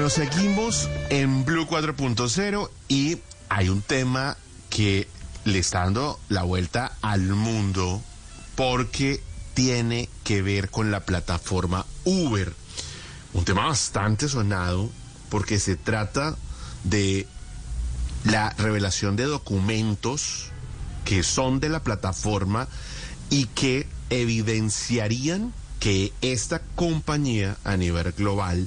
Nos seguimos en Blue 4.0 y hay un tema que le está dando la vuelta al mundo porque tiene que ver con la plataforma Uber. Un tema bastante sonado porque se trata de la revelación de documentos que son de la plataforma y que evidenciarían que esta compañía a nivel global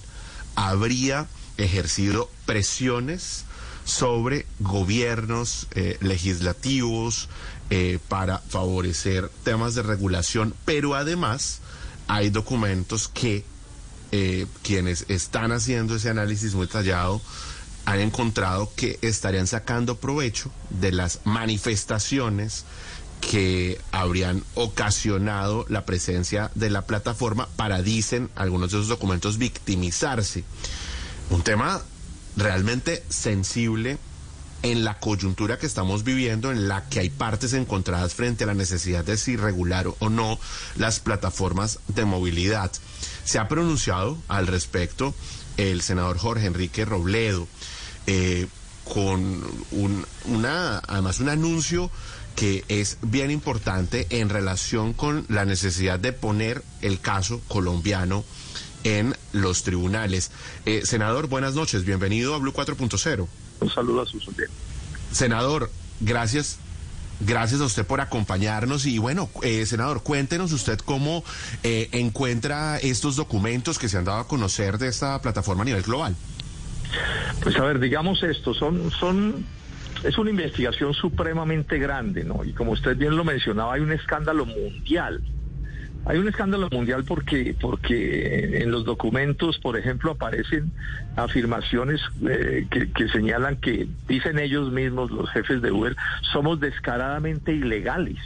habría ejercido presiones sobre gobiernos eh, legislativos eh, para favorecer temas de regulación, pero además hay documentos que eh, quienes están haciendo ese análisis muy detallado han encontrado que estarían sacando provecho de las manifestaciones que habrían ocasionado la presencia de la plataforma para, dicen algunos de esos documentos, victimizarse. Un tema realmente sensible en la coyuntura que estamos viviendo, en la que hay partes encontradas frente a la necesidad de si regular o no las plataformas de movilidad. Se ha pronunciado al respecto el senador Jorge Enrique Robledo, eh, con un, una, además un anuncio que es bien importante en relación con la necesidad de poner el caso colombiano en los tribunales. Eh, senador, buenas noches, bienvenido a Blue 4.0. Un saludo a sus oyentes. Senador, gracias. Gracias a usted por acompañarnos y bueno, eh, senador, cuéntenos usted cómo eh, encuentra estos documentos que se han dado a conocer de esta plataforma a nivel global. Pues a ver, digamos esto, son, son, es una investigación supremamente grande, ¿no? Y como usted bien lo mencionaba, hay un escándalo mundial. Hay un escándalo mundial porque, porque en los documentos, por ejemplo, aparecen afirmaciones eh, que, que, señalan que, dicen ellos mismos, los jefes de Uber, somos descaradamente ilegales.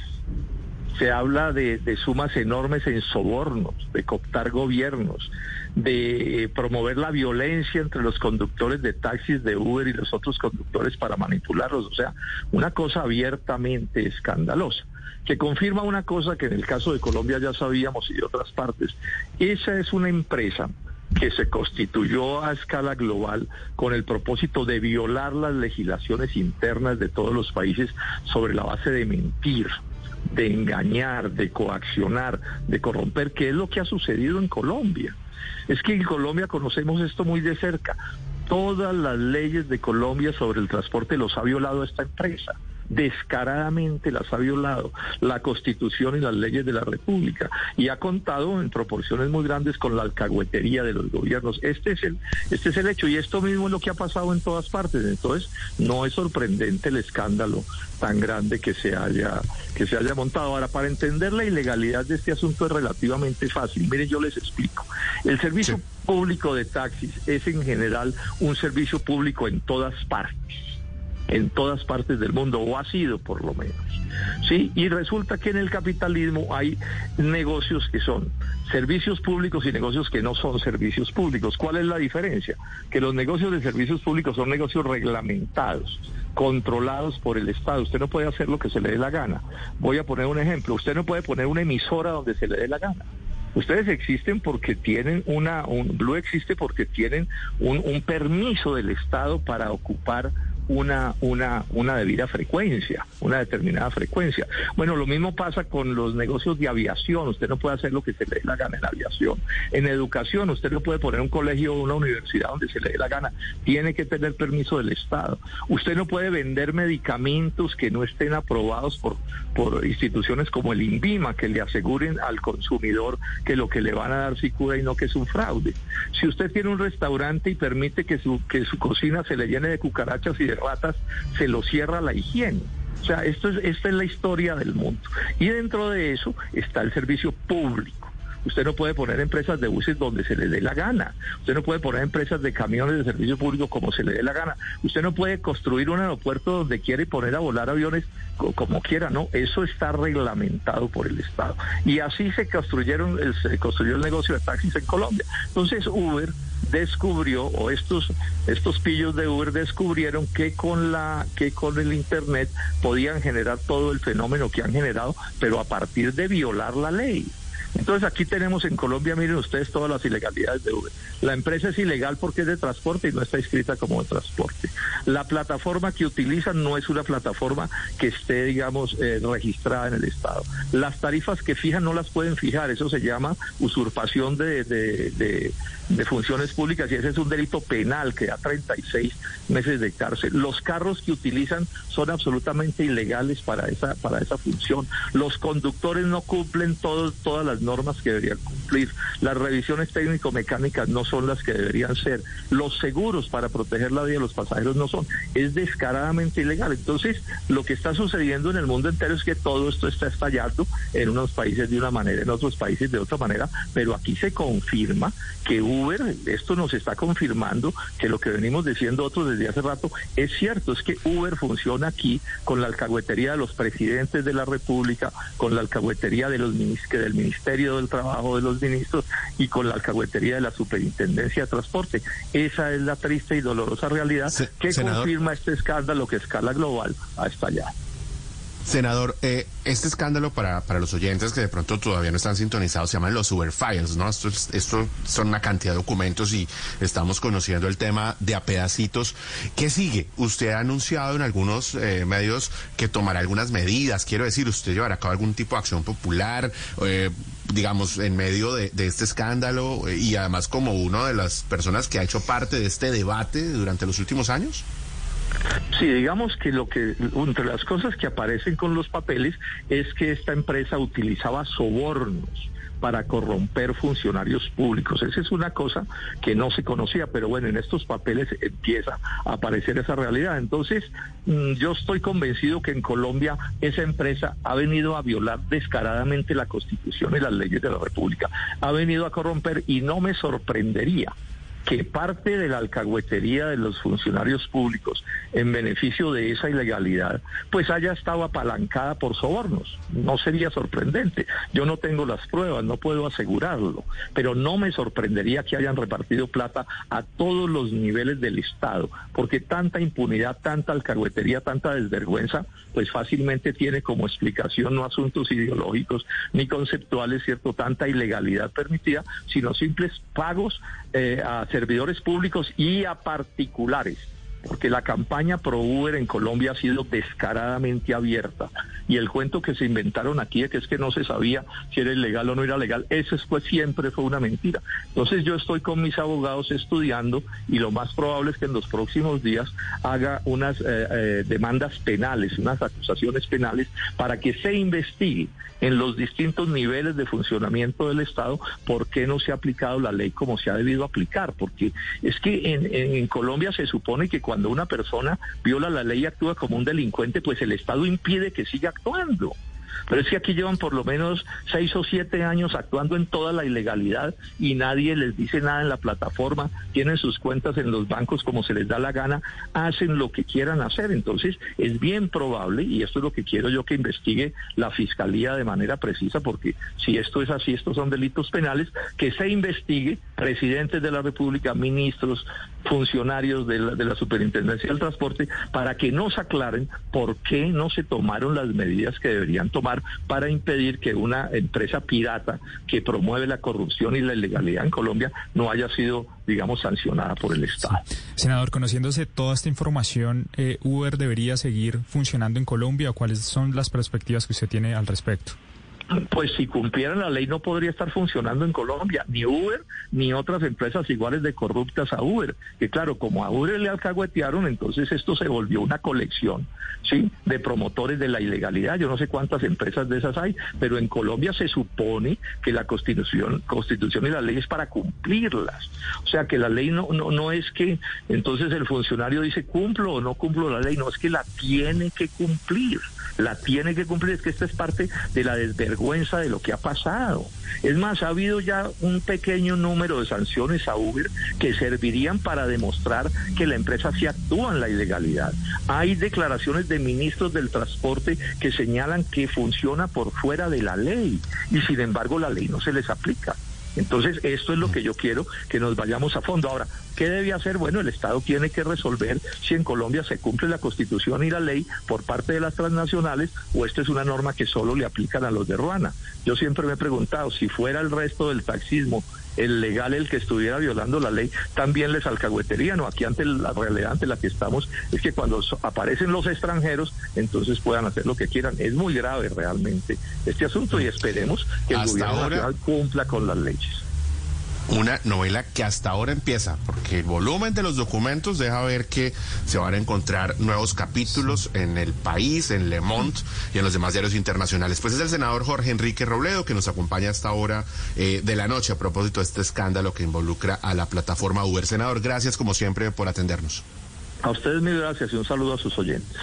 Se habla de, sumas enormes en sobornos, de cooptar gobiernos, de promover la violencia entre los conductores de taxis de Uber y los otros conductores para manipularlos. O sea, una cosa abiertamente escandalosa que confirma una cosa que en el caso de Colombia ya sabíamos y de otras partes. Esa es una empresa que se constituyó a escala global con el propósito de violar las legislaciones internas de todos los países sobre la base de mentir, de engañar, de coaccionar, de corromper, que es lo que ha sucedido en Colombia. Es que en Colombia conocemos esto muy de cerca. Todas las leyes de Colombia sobre el transporte los ha violado esta empresa descaradamente las ha violado la Constitución y las leyes de la República y ha contado en proporciones muy grandes con la alcahuetería de los gobiernos. Este es el este es el hecho y esto mismo es lo que ha pasado en todas partes. Entonces, no es sorprendente el escándalo tan grande que se haya que se haya montado. Ahora, para entender la ilegalidad de este asunto es relativamente fácil. Miren, yo les explico. El servicio sí. público de taxis es en general un servicio público en todas partes en todas partes del mundo, o ha sido por lo menos. ¿Sí? Y resulta que en el capitalismo hay negocios que son servicios públicos y negocios que no son servicios públicos. ¿Cuál es la diferencia? Que los negocios de servicios públicos son negocios reglamentados, controlados por el Estado. Usted no puede hacer lo que se le dé la gana. Voy a poner un ejemplo. Usted no puede poner una emisora donde se le dé la gana. Ustedes existen porque tienen una, un, Blue existe porque tienen un, un permiso del Estado para ocupar una, una, una debida frecuencia, una determinada frecuencia. Bueno, lo mismo pasa con los negocios de aviación. Usted no puede hacer lo que se le dé la gana en aviación. En educación, usted no puede poner un colegio o una universidad donde se le dé la gana. Tiene que tener permiso del Estado. Usted no puede vender medicamentos que no estén aprobados por, por instituciones como el INVIMA, que le aseguren al consumidor que lo que le van a dar sí cura y no que es un fraude. Si usted tiene un restaurante y permite que su, que su cocina se le llene de cucarachas y de ratas, se lo cierra la higiene. O sea, esto es, esta es la historia del mundo. Y dentro de eso está el servicio público. Usted no puede poner empresas de buses donde se le dé la gana. Usted no puede poner empresas de camiones de servicio público como se le dé la gana. Usted no puede construir un aeropuerto donde quiere poner a volar aviones como quiera, ¿no? Eso está reglamentado por el Estado. Y así se construyeron, se construyó el negocio de taxis en Colombia. Entonces Uber descubrió o estos estos pillos de Uber descubrieron que con la que con el internet podían generar todo el fenómeno que han generado, pero a partir de violar la ley. Entonces aquí tenemos en Colombia, miren ustedes todas las ilegalidades de Uber. La empresa es ilegal porque es de transporte y no está inscrita como de transporte. La plataforma que utilizan no es una plataforma que esté, digamos, eh, registrada en el Estado. Las tarifas que fijan no las pueden fijar, eso se llama usurpación de, de, de funciones públicas y ese es un delito penal que da 36 meses de cárcel. Los carros que utilizan son absolutamente ilegales para esa, para esa función. Los conductores no cumplen todas las normas que deberían cumplir. Las revisiones técnico-mecánicas no son las que deberían ser. Los seguros para proteger la vida de los pasajeros no son. Es descaradamente ilegal. Entonces, lo que está sucediendo en el mundo entero es que todo esto está estallando en unos países de una manera, en otros países de otra manera, pero aquí se confirma que Uber, esto nos está confirmando que lo que venimos diciendo otros desde hace rato es cierto, es que Uber funciona aquí con la alcahuetería de los presidentes de la República, con la alcahuetería de los del Ministerio del Trabajo de los ministros y con la alcahuetería de la Superintendencia de Transporte. Esa es la triste y dolorosa realidad que confirma este escándalo que a escala global ha estallado. Senador, eh, este escándalo para, para los oyentes que de pronto todavía no están sintonizados se llaman los Uber Files, ¿no? Esto, esto son una cantidad de documentos y estamos conociendo el tema de a pedacitos. ¿Qué sigue? Usted ha anunciado en algunos eh, medios que tomará algunas medidas. Quiero decir, ¿usted llevará a cabo algún tipo de acción popular? Eh, digamos, en medio de, este escándalo y además como una de las personas que ha hecho parte de este debate durante los últimos años? Sí, digamos que lo que entre las cosas que aparecen con los papeles es que esta empresa utilizaba sobornos para corromper funcionarios públicos. Esa es una cosa que no se conocía, pero bueno, en estos papeles empieza a aparecer esa realidad. Entonces, mm, yo estoy convencido que en Colombia esa empresa ha venido a violar descaradamente la Constitución y las leyes de la República, ha venido a corromper y no me sorprendería que parte de la alcahuetería de los funcionarios públicos en beneficio de esa ilegalidad, pues haya estado apalancada por sobornos. No sería sorprendente. Yo no tengo las pruebas, no puedo asegurarlo, pero no me sorprendería que hayan repartido plata a todos los niveles del Estado, porque tanta impunidad, tanta alcahuetería, tanta desvergüenza, pues fácilmente tiene como explicación no asuntos ideológicos ni conceptuales, ¿cierto? Tanta ilegalidad permitida, sino simples pagos eh, a servidores públicos y a particulares porque la campaña pro Uber en Colombia ha sido descaradamente abierta. Y el cuento que se inventaron aquí de que es que no se sabía si era ilegal o no era legal, eso fue, siempre fue una mentira. Entonces yo estoy con mis abogados estudiando y lo más probable es que en los próximos días haga unas eh, eh, demandas penales, unas acusaciones penales para que se investigue en los distintos niveles de funcionamiento del Estado por qué no se ha aplicado la ley como se ha debido aplicar. Porque es que en, en Colombia se supone que cuando una persona viola la ley y actúa como un delincuente, pues el Estado impide que siga actuando. Pero es que aquí llevan por lo menos seis o siete años actuando en toda la ilegalidad y nadie les dice nada en la plataforma, tienen sus cuentas en los bancos como se les da la gana, hacen lo que quieran hacer. Entonces es bien probable, y esto es lo que quiero yo que investigue la Fiscalía de manera precisa, porque si esto es así, estos son delitos penales, que se investigue presidentes de la República, ministros, funcionarios de la, de la Superintendencia del Transporte, para que nos aclaren por qué no se tomaron las medidas que deberían tomar para impedir que una empresa pirata que promueve la corrupción y la ilegalidad en Colombia no haya sido, digamos, sancionada por el Estado. Senador, conociéndose toda esta información, eh, ¿Uber debería seguir funcionando en Colombia cuáles son las perspectivas que usted tiene al respecto? Pues si cumplieran la ley no podría estar funcionando en Colombia, ni Uber ni otras empresas iguales de corruptas a Uber. Que claro, como a Uber le alcahuetearon, entonces esto se volvió una colección, ¿sí? De promotores de la ilegalidad. Yo no sé cuántas empresas de esas hay, pero en Colombia se supone que la Constitución, Constitución y la ley es para cumplirlas. O sea que la ley no, no, no es que entonces el funcionario dice cumplo o no cumplo la ley, no es que la tiene que cumplir la tiene que cumplir, es que esta es parte de la desvergüenza vergüenza de lo que ha pasado. Es más, ha habido ya un pequeño número de sanciones a Uber que servirían para demostrar que la empresa sí actúa en la ilegalidad. Hay declaraciones de ministros del transporte que señalan que funciona por fuera de la ley y sin embargo la ley no se les aplica. Entonces, esto es lo que yo quiero, que nos vayamos a fondo. Ahora, ¿qué debe hacer? Bueno, el Estado tiene que resolver si en Colombia se cumple la Constitución y la ley por parte de las transnacionales o esto es una norma que solo le aplican a los de Ruana. Yo siempre me he preguntado, si fuera el resto del taxismo el legal el que estuviera violando la ley también les alcahuetería, ¿no? Aquí ante la realidad ante la que estamos es que cuando aparecen los extranjeros, entonces puedan hacer lo que quieran. Es muy grave realmente este asunto y esperemos que el gobierno nacional cumpla con las leyes una novela que hasta ahora empieza, porque el volumen de los documentos deja ver que se van a encontrar nuevos capítulos en El País, en Le Monde y en los demás diarios internacionales. Pues es el senador Jorge Enrique Robledo que nos acompaña hasta ahora eh, de la noche a propósito de este escándalo que involucra a la plataforma Uber. Senador, gracias como siempre por atendernos. A ustedes mil gracias y un saludo a sus oyentes.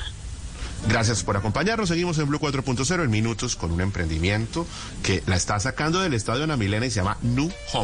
Gracias por acompañarnos. Seguimos en Blue 4.0 en minutos con un emprendimiento que la está sacando del estadio Ana Milena y se llama New Home.